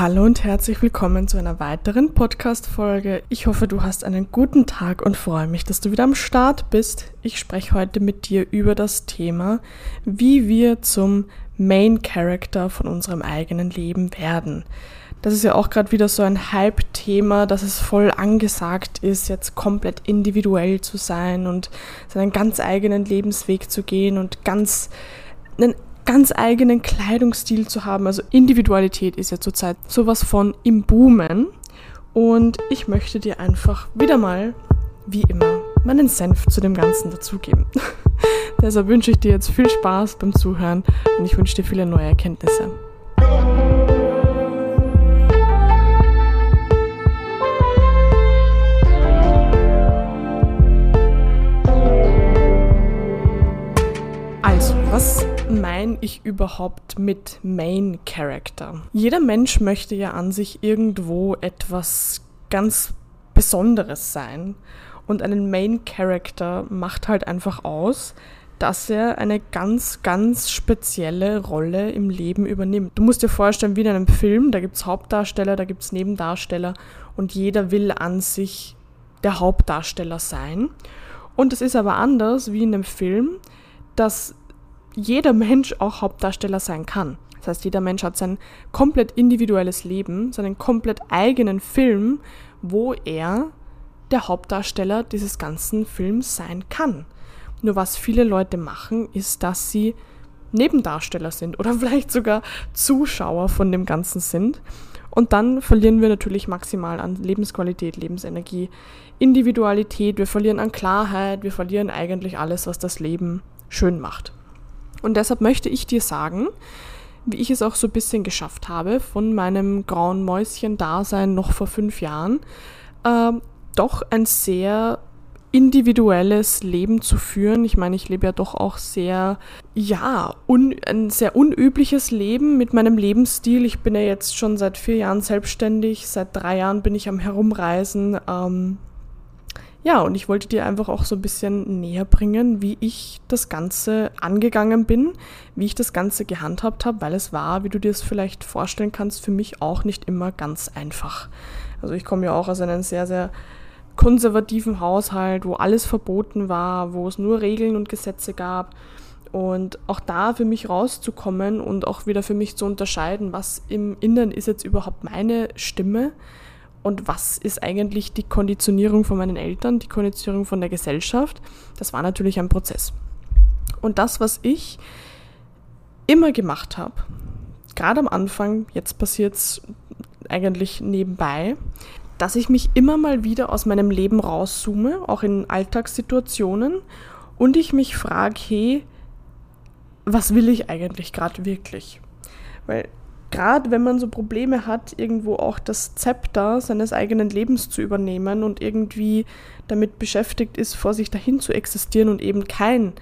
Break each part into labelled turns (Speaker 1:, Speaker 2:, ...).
Speaker 1: Hallo und herzlich willkommen zu einer weiteren Podcast-Folge. Ich hoffe, du hast einen guten Tag und freue mich, dass du wieder am Start bist. Ich spreche heute mit dir über das Thema, wie wir zum Main Character von unserem eigenen Leben werden. Das ist ja auch gerade wieder so ein Hype-Thema, dass es voll angesagt ist, jetzt komplett individuell zu sein und seinen ganz eigenen Lebensweg zu gehen und ganz einen ganz eigenen Kleidungsstil zu haben. Also Individualität ist ja zurzeit sowas von im Boomen. Und ich möchte dir einfach wieder mal, wie immer, meinen Senf zu dem Ganzen dazugeben. Deshalb wünsche ich dir jetzt viel Spaß beim Zuhören und ich wünsche dir viele neue Erkenntnisse. Ich überhaupt mit Main Character? Jeder Mensch möchte ja an sich irgendwo etwas ganz Besonderes sein. Und einen Main Character macht halt einfach aus, dass er eine ganz, ganz spezielle Rolle im Leben übernimmt. Du musst dir vorstellen, wie in einem Film, da gibt es Hauptdarsteller, da gibt es Nebendarsteller und jeder will an sich der Hauptdarsteller sein. Und es ist aber anders wie in einem Film, dass jeder Mensch auch Hauptdarsteller sein kann. Das heißt, jeder Mensch hat sein komplett individuelles Leben, seinen komplett eigenen Film, wo er der Hauptdarsteller dieses ganzen Films sein kann. Nur was viele Leute machen, ist, dass sie Nebendarsteller sind oder vielleicht sogar Zuschauer von dem Ganzen sind. Und dann verlieren wir natürlich maximal an Lebensqualität, Lebensenergie, Individualität, wir verlieren an Klarheit, wir verlieren eigentlich alles, was das Leben schön macht. Und deshalb möchte ich dir sagen, wie ich es auch so ein bisschen geschafft habe, von meinem grauen Mäuschen-Dasein noch vor fünf Jahren, äh, doch ein sehr individuelles Leben zu führen. Ich meine, ich lebe ja doch auch sehr, ja, un, ein sehr unübliches Leben mit meinem Lebensstil. Ich bin ja jetzt schon seit vier Jahren selbstständig, seit drei Jahren bin ich am Herumreisen. Ähm, ja, und ich wollte dir einfach auch so ein bisschen näher bringen, wie ich das Ganze angegangen bin, wie ich das Ganze gehandhabt habe, weil es war, wie du dir es vielleicht vorstellen kannst, für mich auch nicht immer ganz einfach. Also ich komme ja auch aus einem sehr, sehr konservativen Haushalt, wo alles verboten war, wo es nur Regeln und Gesetze gab. Und auch da für mich rauszukommen und auch wieder für mich zu unterscheiden, was im Inneren ist jetzt überhaupt meine Stimme und was ist eigentlich die Konditionierung von meinen Eltern, die Konditionierung von der Gesellschaft, das war natürlich ein Prozess. Und das, was ich immer gemacht habe, gerade am Anfang, jetzt passiert es eigentlich nebenbei, dass ich mich immer mal wieder aus meinem Leben rauszoome, auch in Alltagssituationen, und ich mich frage, hey, was will ich eigentlich gerade wirklich? Weil gerade wenn man so Probleme hat, irgendwo auch das Zepter seines eigenen Lebens zu übernehmen und irgendwie damit beschäftigt ist, vor sich dahin zu existieren und eben kein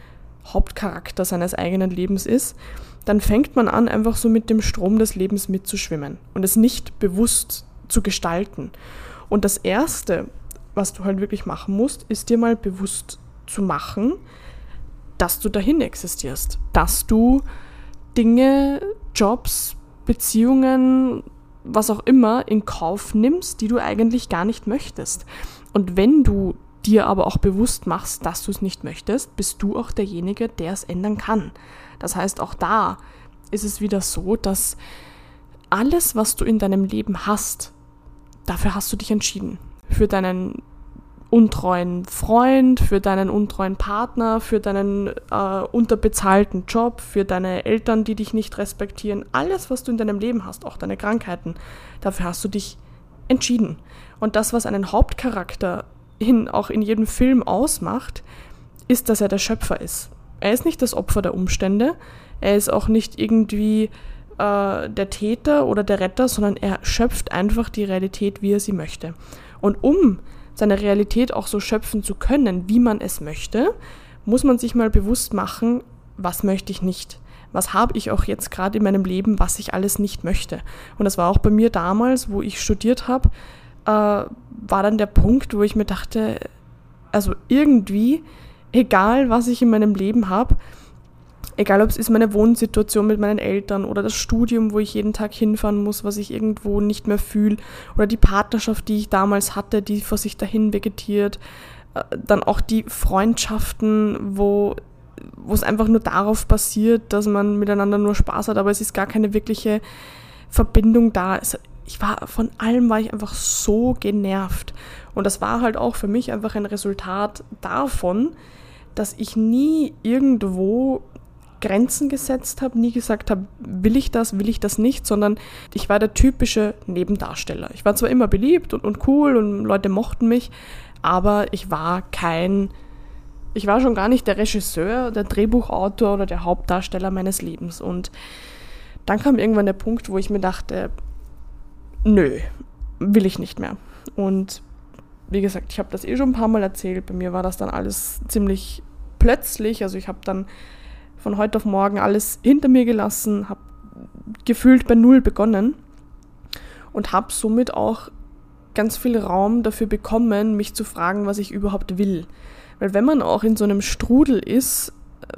Speaker 1: Hauptcharakter seines eigenen Lebens ist, dann fängt man an, einfach so mit dem Strom des Lebens mitzuschwimmen und es nicht bewusst zu gestalten. Und das Erste, was du halt wirklich machen musst, ist dir mal bewusst zu machen, dass du dahin existierst, dass du Dinge, Jobs, Beziehungen, was auch immer, in Kauf nimmst, die du eigentlich gar nicht möchtest. Und wenn du dir aber auch bewusst machst, dass du es nicht möchtest, bist du auch derjenige, der es ändern kann. Das heißt, auch da ist es wieder so, dass alles, was du in deinem Leben hast, dafür hast du dich entschieden. Für deinen untreuen Freund, für deinen untreuen Partner, für deinen äh, unterbezahlten Job, für deine Eltern, die dich nicht respektieren. Alles, was du in deinem Leben hast, auch deine Krankheiten, dafür hast du dich entschieden. Und das, was einen Hauptcharakter in, auch in jedem Film ausmacht, ist, dass er der Schöpfer ist. Er ist nicht das Opfer der Umstände, er ist auch nicht irgendwie äh, der Täter oder der Retter, sondern er schöpft einfach die Realität, wie er sie möchte. Und um seine Realität auch so schöpfen zu können, wie man es möchte, muss man sich mal bewusst machen, was möchte ich nicht. Was habe ich auch jetzt gerade in meinem Leben, was ich alles nicht möchte. Und das war auch bei mir damals, wo ich studiert habe, äh, war dann der Punkt, wo ich mir dachte, also irgendwie, egal was ich in meinem Leben habe, Egal ob es ist meine Wohnsituation mit meinen Eltern oder das Studium, wo ich jeden Tag hinfahren muss, was ich irgendwo nicht mehr fühle, oder die Partnerschaft, die ich damals hatte, die vor sich dahin vegetiert, äh, dann auch die Freundschaften, wo wo es einfach nur darauf basiert, dass man miteinander nur Spaß hat, aber es ist gar keine wirkliche Verbindung da. Ich war von allem war ich einfach so genervt und das war halt auch für mich einfach ein Resultat davon, dass ich nie irgendwo Grenzen gesetzt habe, nie gesagt habe, will ich das, will ich das nicht, sondern ich war der typische Nebendarsteller. Ich war zwar immer beliebt und, und cool und Leute mochten mich, aber ich war kein, ich war schon gar nicht der Regisseur, der Drehbuchautor oder der Hauptdarsteller meines Lebens. Und dann kam irgendwann der Punkt, wo ich mir dachte, nö, will ich nicht mehr. Und wie gesagt, ich habe das eh schon ein paar Mal erzählt. Bei mir war das dann alles ziemlich plötzlich. Also ich habe dann von heute auf morgen alles hinter mir gelassen, habe gefühlt bei Null begonnen und habe somit auch ganz viel Raum dafür bekommen, mich zu fragen, was ich überhaupt will. Weil wenn man auch in so einem Strudel ist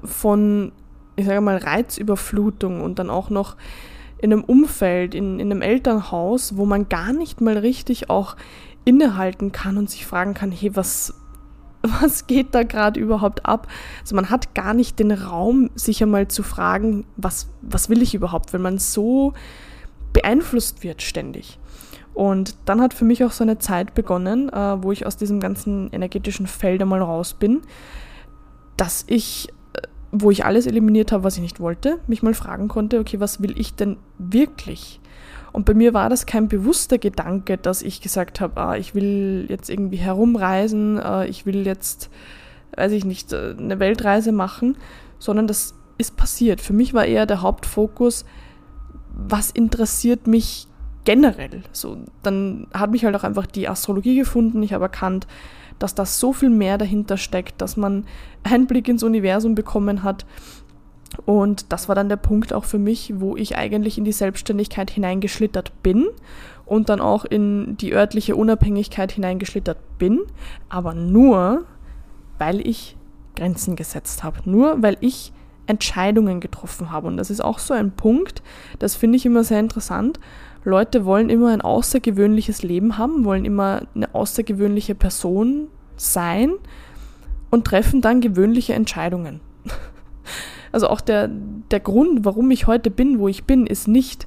Speaker 1: von, ich sage mal, Reizüberflutung und dann auch noch in einem Umfeld, in, in einem Elternhaus, wo man gar nicht mal richtig auch innehalten kann und sich fragen kann, hey, was, was geht da gerade überhaupt ab? Also man hat gar nicht den Raum, sich einmal zu fragen, was, was will ich überhaupt, wenn man so beeinflusst wird ständig. Und dann hat für mich auch so eine Zeit begonnen, äh, wo ich aus diesem ganzen energetischen Feld einmal raus bin, dass ich, äh, wo ich alles eliminiert habe, was ich nicht wollte, mich mal fragen konnte, okay, was will ich denn wirklich? Und bei mir war das kein bewusster Gedanke, dass ich gesagt habe, ah, ich will jetzt irgendwie herumreisen, äh, ich will jetzt, weiß ich nicht, äh, eine Weltreise machen, sondern das ist passiert. Für mich war eher der Hauptfokus, was interessiert mich generell. So, dann hat mich halt auch einfach die Astrologie gefunden. Ich habe erkannt, dass da so viel mehr dahinter steckt, dass man Einblick ins Universum bekommen hat, und das war dann der Punkt auch für mich, wo ich eigentlich in die Selbstständigkeit hineingeschlittert bin und dann auch in die örtliche Unabhängigkeit hineingeschlittert bin, aber nur, weil ich Grenzen gesetzt habe, nur weil ich Entscheidungen getroffen habe. Und das ist auch so ein Punkt, das finde ich immer sehr interessant. Leute wollen immer ein außergewöhnliches Leben haben, wollen immer eine außergewöhnliche Person sein und treffen dann gewöhnliche Entscheidungen. Also auch der, der Grund, warum ich heute bin, wo ich bin, ist nicht,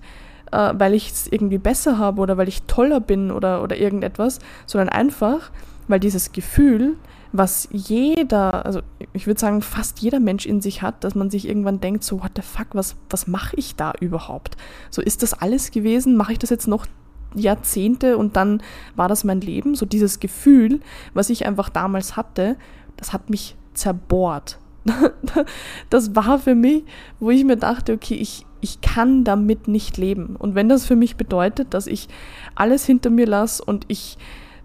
Speaker 1: äh, weil ich es irgendwie besser habe oder weil ich toller bin oder, oder irgendetwas, sondern einfach, weil dieses Gefühl, was jeder, also ich würde sagen, fast jeder Mensch in sich hat, dass man sich irgendwann denkt, so, what the fuck, was, was mache ich da überhaupt? So, ist das alles gewesen? Mache ich das jetzt noch Jahrzehnte und dann war das mein Leben? So dieses Gefühl, was ich einfach damals hatte, das hat mich zerbohrt. das war für mich, wo ich mir dachte, okay, ich, ich kann damit nicht leben. Und wenn das für mich bedeutet, dass ich alles hinter mir lasse und ich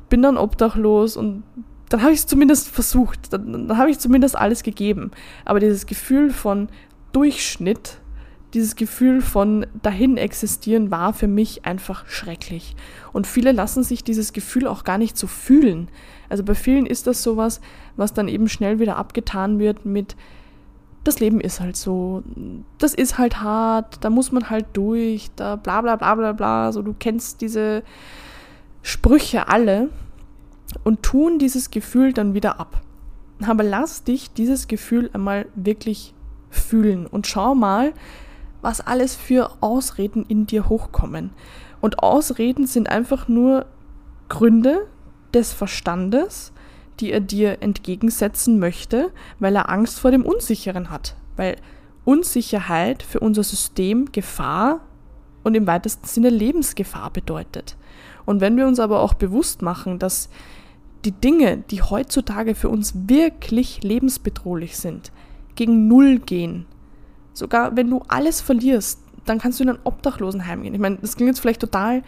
Speaker 1: bin dann obdachlos und dann habe ich es zumindest versucht, dann, dann habe ich zumindest alles gegeben. Aber dieses Gefühl von Durchschnitt, dieses Gefühl von dahin existieren war für mich einfach schrecklich. Und viele lassen sich dieses Gefühl auch gar nicht so fühlen. Also bei vielen ist das sowas, was dann eben schnell wieder abgetan wird mit, das Leben ist halt so, das ist halt hart, da muss man halt durch, da bla bla bla bla bla, so du kennst diese Sprüche alle und tun dieses Gefühl dann wieder ab. Aber lass dich dieses Gefühl einmal wirklich fühlen und schau mal, was alles für Ausreden in dir hochkommen. Und Ausreden sind einfach nur Gründe des Verstandes, die er dir entgegensetzen möchte, weil er Angst vor dem Unsicheren hat. Weil Unsicherheit für unser System Gefahr und im weitesten Sinne Lebensgefahr bedeutet. Und wenn wir uns aber auch bewusst machen, dass die Dinge, die heutzutage für uns wirklich lebensbedrohlich sind, gegen Null gehen, sogar wenn du alles verlierst, dann kannst du in ein Obdachlosenheim gehen. Ich meine, das klingt jetzt vielleicht total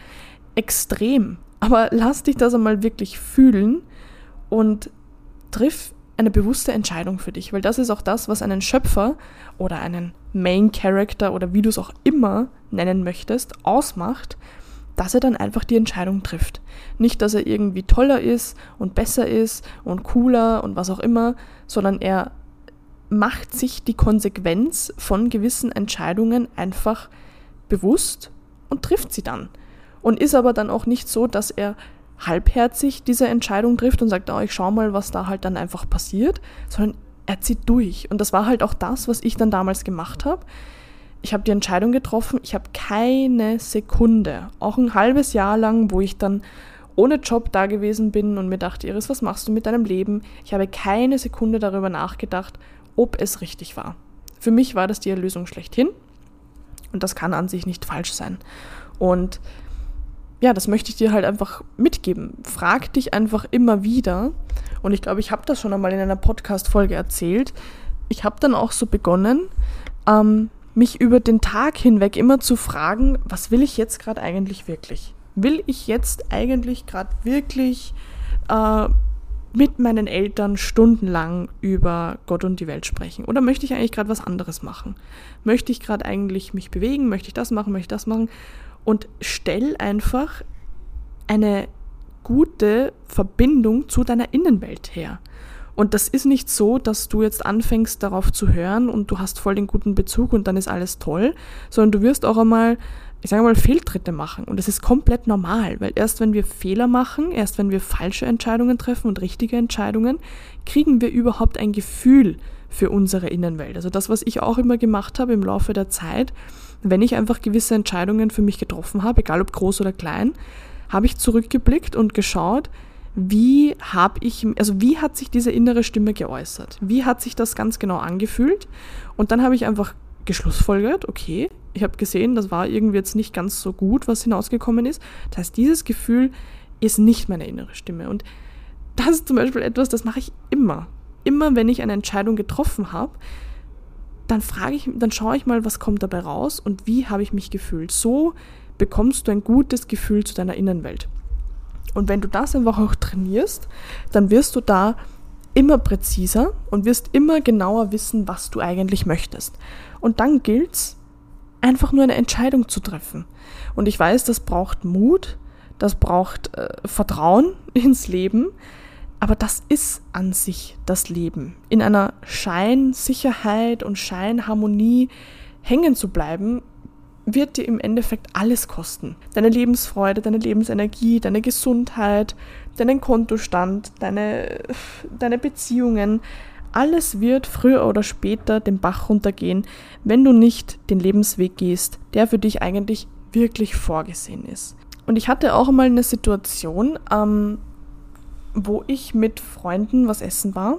Speaker 1: extrem, aber lass dich das einmal wirklich fühlen und triff eine bewusste Entscheidung für dich, weil das ist auch das, was einen Schöpfer oder einen Main Character oder wie du es auch immer nennen möchtest, ausmacht, dass er dann einfach die Entscheidung trifft. Nicht, dass er irgendwie toller ist und besser ist und cooler und was auch immer, sondern er macht sich die Konsequenz von gewissen Entscheidungen einfach bewusst und trifft sie dann. Und ist aber dann auch nicht so, dass er halbherzig diese Entscheidung trifft und sagt, oh, ich schau mal, was da halt dann einfach passiert, sondern er zieht durch. Und das war halt auch das, was ich dann damals gemacht habe. Ich habe die Entscheidung getroffen, ich habe keine Sekunde, auch ein halbes Jahr lang, wo ich dann ohne Job da gewesen bin und mir dachte, Iris, was machst du mit deinem Leben? Ich habe keine Sekunde darüber nachgedacht, ob es richtig war. Für mich war das die Erlösung schlechthin und das kann an sich nicht falsch sein. Und ja, das möchte ich dir halt einfach mitgeben. Frag dich einfach immer wieder. Und ich glaube, ich habe das schon einmal in einer Podcast-Folge erzählt. Ich habe dann auch so begonnen, ähm, mich über den Tag hinweg immer zu fragen, was will ich jetzt gerade eigentlich wirklich? Will ich jetzt eigentlich gerade wirklich äh, mit meinen Eltern stundenlang über Gott und die Welt sprechen? Oder möchte ich eigentlich gerade was anderes machen? Möchte ich gerade eigentlich mich bewegen? Möchte ich das machen? Möchte ich das machen? und stell einfach eine gute Verbindung zu deiner Innenwelt her. Und das ist nicht so, dass du jetzt anfängst darauf zu hören und du hast voll den guten Bezug und dann ist alles toll, sondern du wirst auch einmal, ich sage mal, Fehltritte machen. Und das ist komplett normal, weil erst wenn wir Fehler machen, erst wenn wir falsche Entscheidungen treffen und richtige Entscheidungen, kriegen wir überhaupt ein Gefühl für unsere Innenwelt. Also das, was ich auch immer gemacht habe im Laufe der Zeit, wenn ich einfach gewisse Entscheidungen für mich getroffen habe, egal ob groß oder klein, habe ich zurückgeblickt und geschaut, wie habe ich, also wie hat sich diese innere Stimme geäußert? Wie hat sich das ganz genau angefühlt? Und dann habe ich einfach geschlussfolgert, okay, ich habe gesehen, das war irgendwie jetzt nicht ganz so gut, was hinausgekommen ist. Das heißt, dieses Gefühl ist nicht meine innere Stimme. Und das ist zum Beispiel etwas, das mache ich immer. Immer wenn ich eine Entscheidung getroffen habe, dann frage ich, dann schaue ich mal, was kommt dabei raus und wie habe ich mich gefühlt. So bekommst du ein gutes Gefühl zu deiner Innenwelt. Und wenn du das einfach auch trainierst, dann wirst du da immer präziser und wirst immer genauer wissen, was du eigentlich möchtest. Und dann gilt es, einfach nur eine Entscheidung zu treffen. Und ich weiß, das braucht Mut, das braucht äh, Vertrauen ins Leben, aber das ist an sich das Leben. In einer Scheinsicherheit und Scheinharmonie hängen zu bleiben, wird dir im Endeffekt alles kosten. Deine Lebensfreude, deine Lebensenergie, deine Gesundheit, deinen Kontostand, deine, deine Beziehungen. Alles wird früher oder später den Bach runtergehen, wenn du nicht den Lebensweg gehst, der für dich eigentlich wirklich vorgesehen ist. Und ich hatte auch mal eine Situation, ähm, wo ich mit Freunden was essen war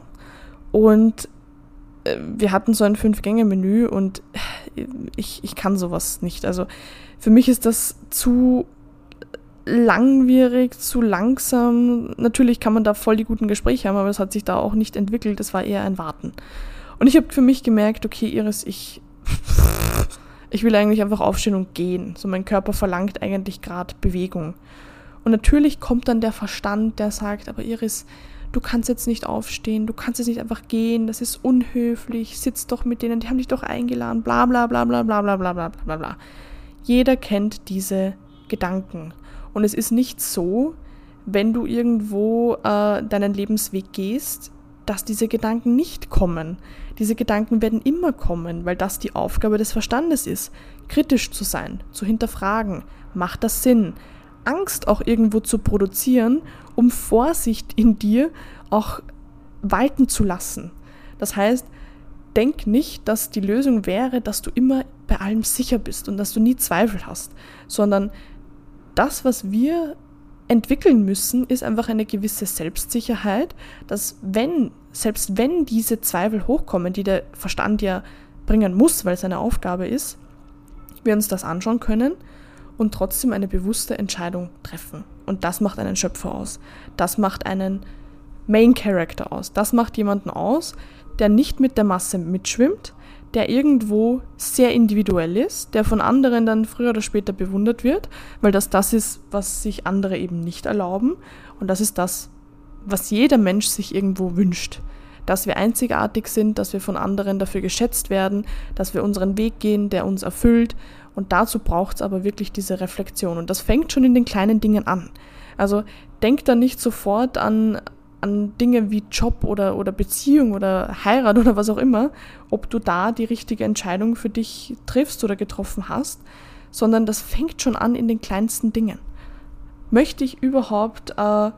Speaker 1: und wir hatten so ein Fünf-Gänge-Menü und ich, ich kann sowas nicht. Also für mich ist das zu langwierig, zu langsam. Natürlich kann man da voll die guten Gespräche haben, aber es hat sich da auch nicht entwickelt. Das war eher ein Warten. Und ich habe für mich gemerkt, okay, Iris, ich, ich will eigentlich einfach aufstehen und gehen. So mein Körper verlangt eigentlich gerade Bewegung. Und natürlich kommt dann der Verstand, der sagt, aber Iris, du kannst jetzt nicht aufstehen, du kannst jetzt nicht einfach gehen, das ist unhöflich, sitz doch mit denen, die haben dich doch eingeladen, bla bla bla bla bla bla bla bla bla bla. Jeder kennt diese Gedanken. Und es ist nicht so, wenn du irgendwo äh, deinen Lebensweg gehst, dass diese Gedanken nicht kommen. Diese Gedanken werden immer kommen, weil das die Aufgabe des Verstandes ist, kritisch zu sein, zu hinterfragen. Macht das Sinn? Angst auch irgendwo zu produzieren, um Vorsicht in dir auch walten zu lassen. Das heißt, denk nicht, dass die Lösung wäre, dass du immer bei allem sicher bist und dass du nie Zweifel hast, sondern das, was wir entwickeln müssen, ist einfach eine gewisse Selbstsicherheit, dass wenn, selbst wenn diese Zweifel hochkommen, die der Verstand ja bringen muss, weil es eine Aufgabe ist, wir uns das anschauen können und trotzdem eine bewusste Entscheidung treffen. Und das macht einen Schöpfer aus. Das macht einen Main Character aus. Das macht jemanden aus, der nicht mit der Masse mitschwimmt, der irgendwo sehr individuell ist, der von anderen dann früher oder später bewundert wird, weil das das ist, was sich andere eben nicht erlauben. Und das ist das, was jeder Mensch sich irgendwo wünscht. Dass wir einzigartig sind, dass wir von anderen dafür geschätzt werden, dass wir unseren Weg gehen, der uns erfüllt und dazu braucht es aber wirklich diese Reflexion. Und das fängt schon in den kleinen Dingen an. Also denk da nicht sofort an an Dinge wie Job oder, oder Beziehung oder Heirat oder was auch immer, ob du da die richtige Entscheidung für dich triffst oder getroffen hast, sondern das fängt schon an in den kleinsten Dingen. Möchte ich überhaupt äh,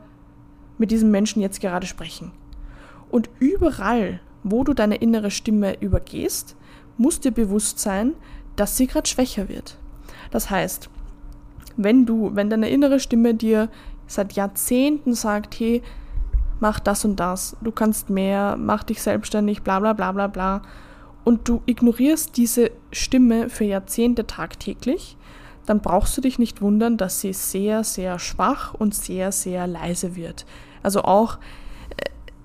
Speaker 1: mit diesem Menschen jetzt gerade sprechen? Und überall, wo du deine innere Stimme übergehst, muss dir bewusst sein, dass sie gerade schwächer wird. Das heißt, wenn du, wenn deine innere Stimme dir seit Jahrzehnten sagt, hey, mach das und das, du kannst mehr, mach dich selbstständig, bla bla bla bla bla, und du ignorierst diese Stimme für Jahrzehnte tagtäglich, dann brauchst du dich nicht wundern, dass sie sehr, sehr schwach und sehr, sehr leise wird. Also auch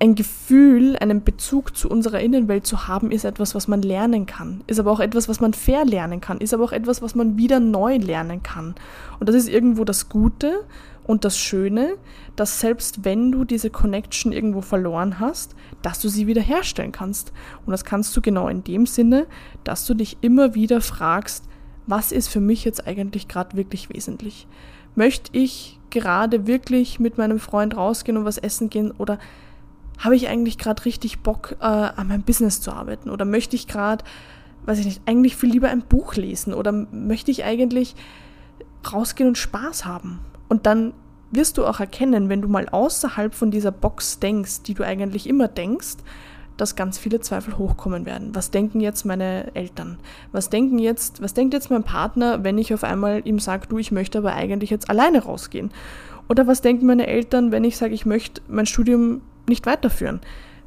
Speaker 1: ein Gefühl, einen Bezug zu unserer Innenwelt zu haben, ist etwas, was man lernen kann. Ist aber auch etwas, was man verlernen kann. Ist aber auch etwas, was man wieder neu lernen kann. Und das ist irgendwo das Gute und das Schöne, dass selbst wenn du diese Connection irgendwo verloren hast, dass du sie wieder herstellen kannst. Und das kannst du genau in dem Sinne, dass du dich immer wieder fragst, was ist für mich jetzt eigentlich gerade wirklich wesentlich? Möchte ich gerade wirklich mit meinem Freund rausgehen und was essen gehen oder habe ich eigentlich gerade richtig Bock, äh, an meinem Business zu arbeiten? Oder möchte ich gerade, weiß ich nicht, eigentlich viel lieber ein Buch lesen? Oder möchte ich eigentlich rausgehen und Spaß haben? Und dann wirst du auch erkennen, wenn du mal außerhalb von dieser Box denkst, die du eigentlich immer denkst, dass ganz viele Zweifel hochkommen werden. Was denken jetzt meine Eltern? Was denken jetzt, was denkt jetzt mein Partner, wenn ich auf einmal ihm sage, du, ich möchte aber eigentlich jetzt alleine rausgehen? Oder was denken meine Eltern, wenn ich sage, ich möchte mein Studium nicht weiterführen?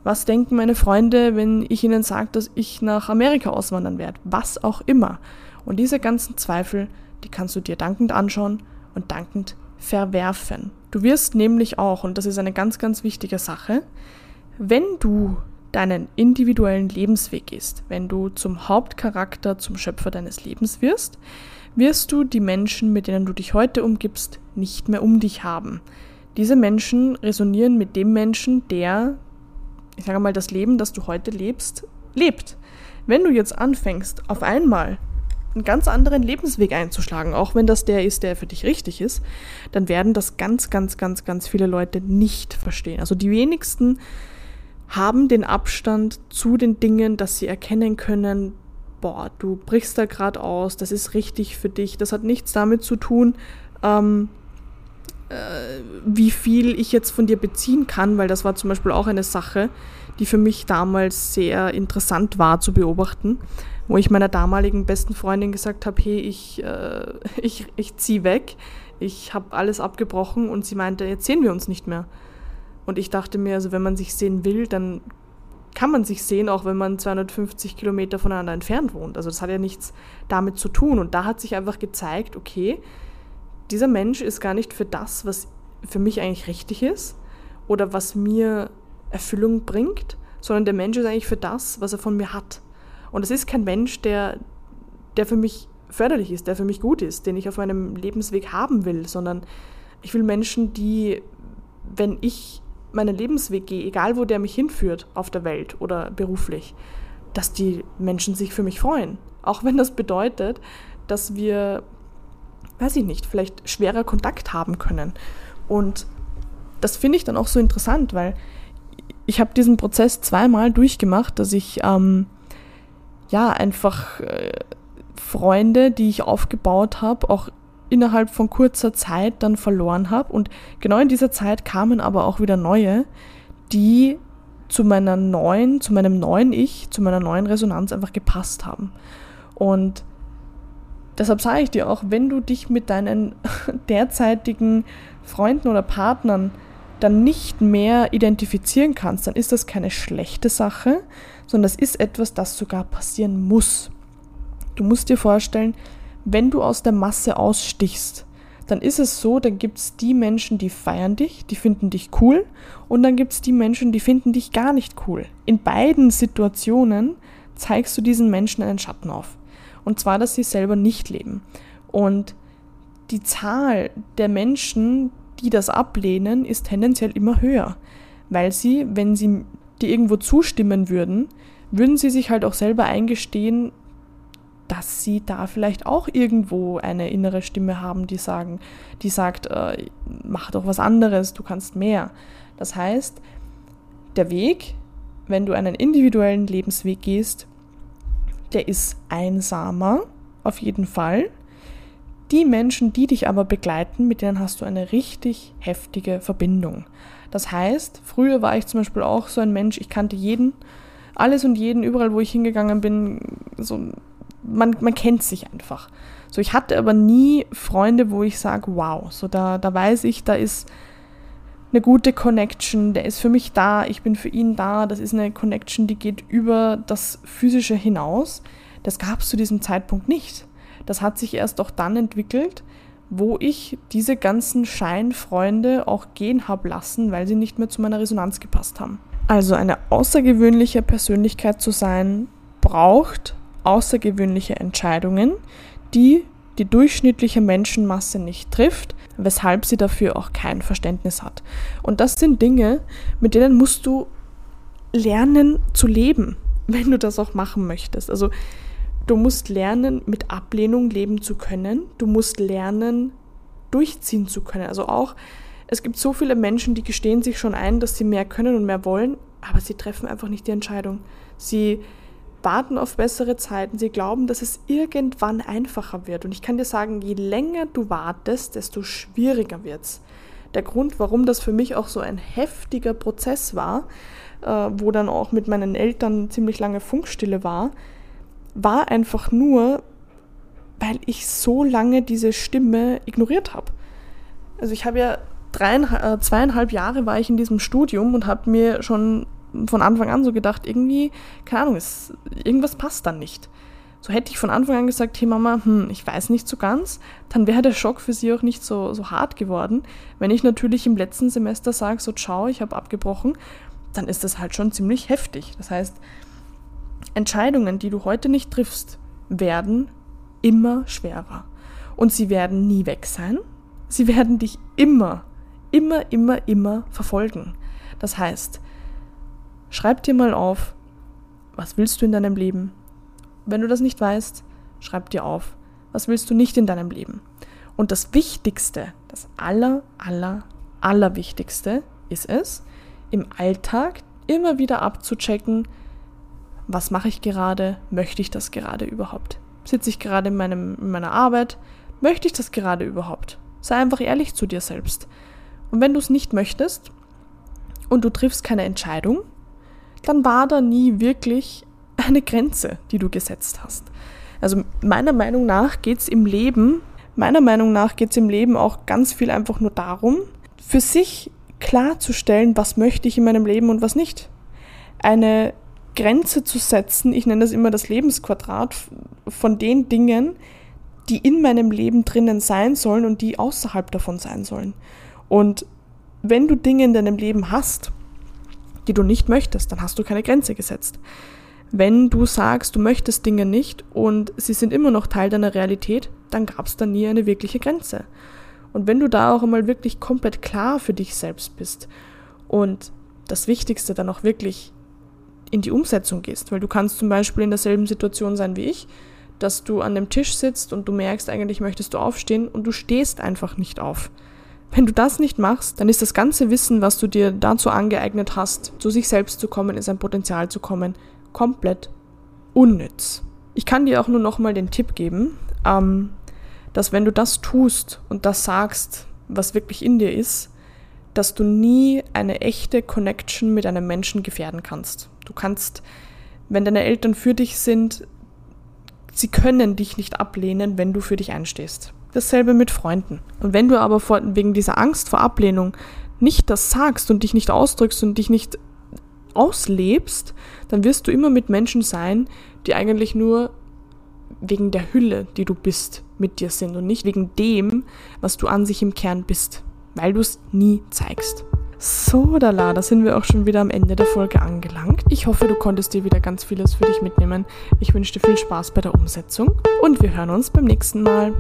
Speaker 1: Was denken meine Freunde, wenn ich ihnen sage, dass ich nach Amerika auswandern werde? Was auch immer. Und diese ganzen Zweifel, die kannst du dir dankend anschauen und dankend verwerfen. Du wirst nämlich auch, und das ist eine ganz, ganz wichtige Sache, wenn du deinen individuellen Lebensweg gehst, wenn du zum Hauptcharakter, zum Schöpfer deines Lebens wirst, wirst du die Menschen, mit denen du dich heute umgibst, nicht mehr um dich haben. Diese Menschen resonieren mit dem Menschen, der, ich sage mal, das Leben, das du heute lebst, lebt. Wenn du jetzt anfängst, auf einmal einen ganz anderen Lebensweg einzuschlagen, auch wenn das der ist, der für dich richtig ist, dann werden das ganz, ganz, ganz, ganz viele Leute nicht verstehen. Also die wenigsten haben den Abstand zu den Dingen, dass sie erkennen können, boah, du brichst da gerade aus, das ist richtig für dich. Das hat nichts damit zu tun, ähm, äh, wie viel ich jetzt von dir beziehen kann, weil das war zum Beispiel auch eine Sache, die für mich damals sehr interessant war zu beobachten, wo ich meiner damaligen besten Freundin gesagt habe, hey, ich, äh, ich, ich ziehe weg, ich habe alles abgebrochen und sie meinte, jetzt sehen wir uns nicht mehr. Und ich dachte mir, also wenn man sich sehen will, dann kann man sich sehen, auch wenn man 250 Kilometer voneinander entfernt wohnt. Also das hat ja nichts damit zu tun. Und da hat sich einfach gezeigt, okay, dieser Mensch ist gar nicht für das, was für mich eigentlich richtig ist oder was mir Erfüllung bringt, sondern der Mensch ist eigentlich für das, was er von mir hat. Und es ist kein Mensch, der, der für mich förderlich ist, der für mich gut ist, den ich auf meinem Lebensweg haben will, sondern ich will Menschen, die, wenn ich meinen Lebensweg gehe, egal wo der mich hinführt auf der Welt oder beruflich, dass die Menschen sich für mich freuen. Auch wenn das bedeutet, dass wir weiß ich nicht, vielleicht schwerer Kontakt haben können. Und das finde ich dann auch so interessant, weil ich habe diesen Prozess zweimal durchgemacht, dass ich ähm, ja einfach äh, Freunde, die ich aufgebaut habe, auch innerhalb von kurzer Zeit dann verloren habe. Und genau in dieser Zeit kamen aber auch wieder neue, die zu meiner neuen, zu meinem neuen Ich, zu meiner neuen Resonanz einfach gepasst haben. Und Deshalb sage ich dir auch, wenn du dich mit deinen derzeitigen Freunden oder Partnern dann nicht mehr identifizieren kannst, dann ist das keine schlechte Sache, sondern das ist etwas, das sogar passieren muss. Du musst dir vorstellen, wenn du aus der Masse ausstichst, dann ist es so, dann gibt es die Menschen, die feiern dich, die finden dich cool und dann gibt es die Menschen, die finden dich gar nicht cool. In beiden Situationen zeigst du diesen Menschen einen Schatten auf. Und zwar, dass sie selber nicht leben. Und die Zahl der Menschen, die das ablehnen, ist tendenziell immer höher. Weil sie, wenn sie dir irgendwo zustimmen würden, würden sie sich halt auch selber eingestehen, dass sie da vielleicht auch irgendwo eine innere Stimme haben, die sagen, die sagt, äh, mach doch was anderes, du kannst mehr. Das heißt, der Weg, wenn du einen individuellen Lebensweg gehst, der ist einsamer, auf jeden Fall. Die Menschen, die dich aber begleiten, mit denen hast du eine richtig heftige Verbindung. Das heißt, früher war ich zum Beispiel auch so ein Mensch, ich kannte jeden, alles und jeden, überall wo ich hingegangen bin, so, man, man kennt sich einfach. So, ich hatte aber nie Freunde, wo ich sage, wow, so da, da weiß ich, da ist eine gute Connection, der ist für mich da, ich bin für ihn da, das ist eine Connection, die geht über das Physische hinaus. Das gab es zu diesem Zeitpunkt nicht. Das hat sich erst auch dann entwickelt, wo ich diese ganzen Scheinfreunde auch gehen habe lassen, weil sie nicht mehr zu meiner Resonanz gepasst haben. Also eine außergewöhnliche Persönlichkeit zu sein, braucht außergewöhnliche Entscheidungen, die die durchschnittliche Menschenmasse nicht trifft, weshalb sie dafür auch kein Verständnis hat. Und das sind Dinge, mit denen musst du lernen zu leben, wenn du das auch machen möchtest. Also du musst lernen, mit Ablehnung leben zu können. Du musst lernen, durchziehen zu können. Also auch, es gibt so viele Menschen, die gestehen sich schon ein, dass sie mehr können und mehr wollen, aber sie treffen einfach nicht die Entscheidung. Sie warten auf bessere Zeiten, sie glauben, dass es irgendwann einfacher wird. Und ich kann dir sagen, je länger du wartest, desto schwieriger wird es. Der Grund, warum das für mich auch so ein heftiger Prozess war, äh, wo dann auch mit meinen Eltern ziemlich lange Funkstille war, war einfach nur, weil ich so lange diese Stimme ignoriert habe. Also ich habe ja dreieinhalb, äh, zweieinhalb Jahre war ich in diesem Studium und habe mir schon von Anfang an so gedacht, irgendwie, keine Ahnung, es, irgendwas passt dann nicht. So hätte ich von Anfang an gesagt, hey Mama, hm, ich weiß nicht so ganz, dann wäre der Schock für sie auch nicht so, so hart geworden. Wenn ich natürlich im letzten Semester sage, so ciao, ich habe abgebrochen, dann ist das halt schon ziemlich heftig. Das heißt, Entscheidungen, die du heute nicht triffst, werden immer schwerer. Und sie werden nie weg sein. Sie werden dich immer, immer, immer, immer verfolgen. Das heißt, Schreib dir mal auf, was willst du in deinem Leben? Wenn du das nicht weißt, schreib dir auf, was willst du nicht in deinem Leben? Und das Wichtigste, das aller, aller, allerwichtigste ist es, im Alltag immer wieder abzuchecken, was mache ich gerade, möchte ich das gerade überhaupt? Sitze ich gerade in, meinem, in meiner Arbeit, möchte ich das gerade überhaupt? Sei einfach ehrlich zu dir selbst. Und wenn du es nicht möchtest und du triffst keine Entscheidung, dann war da nie wirklich eine Grenze, die du gesetzt hast. Also meiner Meinung nach geht es im Leben, meiner Meinung nach geht es im Leben auch ganz viel einfach nur darum, für sich klarzustellen, was möchte ich in meinem Leben und was nicht. Eine Grenze zu setzen, ich nenne das immer das Lebensquadrat von den Dingen, die in meinem Leben drinnen sein sollen und die außerhalb davon sein sollen. Und wenn du Dinge in deinem Leben hast, die du nicht möchtest, dann hast du keine Grenze gesetzt. Wenn du sagst, du möchtest Dinge nicht und sie sind immer noch Teil deiner Realität, dann gab es da nie eine wirkliche Grenze. Und wenn du da auch einmal wirklich komplett klar für dich selbst bist und das Wichtigste dann auch wirklich in die Umsetzung gehst, weil du kannst zum Beispiel in derselben Situation sein wie ich, dass du an dem Tisch sitzt und du merkst, eigentlich möchtest du aufstehen und du stehst einfach nicht auf. Wenn du das nicht machst, dann ist das ganze Wissen, was du dir dazu angeeignet hast, zu sich selbst zu kommen, in sein Potenzial zu kommen, komplett unnütz. Ich kann dir auch nur nochmal den Tipp geben, ähm, dass wenn du das tust und das sagst, was wirklich in dir ist, dass du nie eine echte Connection mit einem Menschen gefährden kannst. Du kannst, wenn deine Eltern für dich sind, sie können dich nicht ablehnen, wenn du für dich einstehst. Dasselbe mit Freunden. Und wenn du aber vor, wegen dieser Angst vor Ablehnung nicht das sagst und dich nicht ausdrückst und dich nicht auslebst, dann wirst du immer mit Menschen sein, die eigentlich nur wegen der Hülle, die du bist, mit dir sind und nicht wegen dem, was du an sich im Kern bist, weil du es nie zeigst. So, da da sind wir auch schon wieder am Ende der Folge angelangt. Ich hoffe, du konntest dir wieder ganz vieles für dich mitnehmen. Ich wünsche dir viel Spaß bei der Umsetzung und wir hören uns beim nächsten Mal.